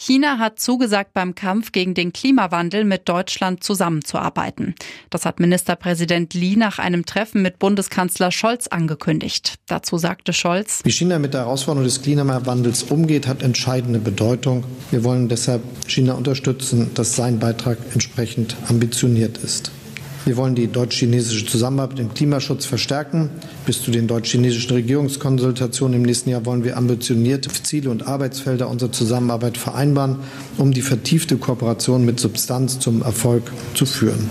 China hat zugesagt, beim Kampf gegen den Klimawandel mit Deutschland zusammenzuarbeiten. Das hat Ministerpräsident Li nach einem Treffen mit Bundeskanzler Scholz angekündigt. Dazu sagte Scholz, Wie China mit der Herausforderung des Klimawandels umgeht, hat entscheidende Bedeutung. Wir wollen deshalb China unterstützen, dass sein Beitrag entsprechend ambitioniert ist. Wir wollen die deutsch-chinesische Zusammenarbeit im Klimaschutz verstärken. Bis zu den deutsch-chinesischen Regierungskonsultationen im nächsten Jahr wollen wir ambitionierte Ziele und Arbeitsfelder unserer Zusammenarbeit vereinbaren, um die vertiefte Kooperation mit Substanz zum Erfolg zu führen.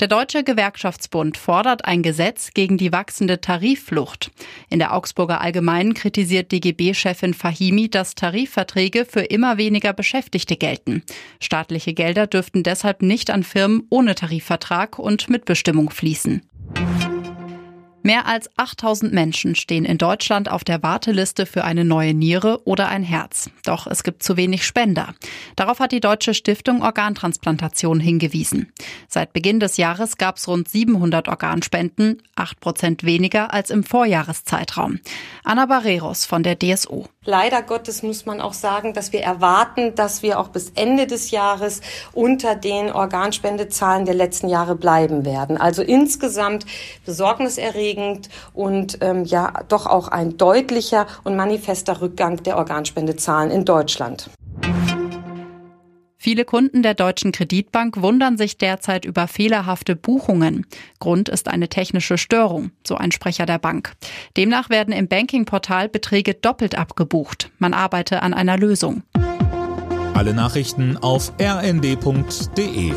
Der Deutsche Gewerkschaftsbund fordert ein Gesetz gegen die wachsende Tarifflucht. In der Augsburger Allgemeinen kritisiert DGB-Chefin Fahimi, dass Tarifverträge für immer weniger Beschäftigte gelten. Staatliche Gelder dürften deshalb nicht an Firmen ohne Tarifvertrag und Mitbestimmung fließen. Mehr als 8000 Menschen stehen in Deutschland auf der Warteliste für eine neue Niere oder ein Herz. Doch es gibt zu wenig Spender. Darauf hat die Deutsche Stiftung Organtransplantation hingewiesen. Seit Beginn des Jahres gab es rund 700 Organspenden, 8 Prozent weniger als im Vorjahreszeitraum. Anna Barreros von der DSO. Leider Gottes muss man auch sagen, dass wir erwarten, dass wir auch bis Ende des Jahres unter den Organspendezahlen der letzten Jahre bleiben werden. Also insgesamt besorgniserregend und ähm, ja doch auch ein deutlicher und manifester Rückgang der Organspendezahlen in Deutschland. Viele Kunden der Deutschen Kreditbank wundern sich derzeit über fehlerhafte Buchungen. Grund ist eine technische Störung, so ein Sprecher der Bank. Demnach werden im Bankingportal Beträge doppelt abgebucht. Man arbeite an einer Lösung. Alle Nachrichten auf rnd.de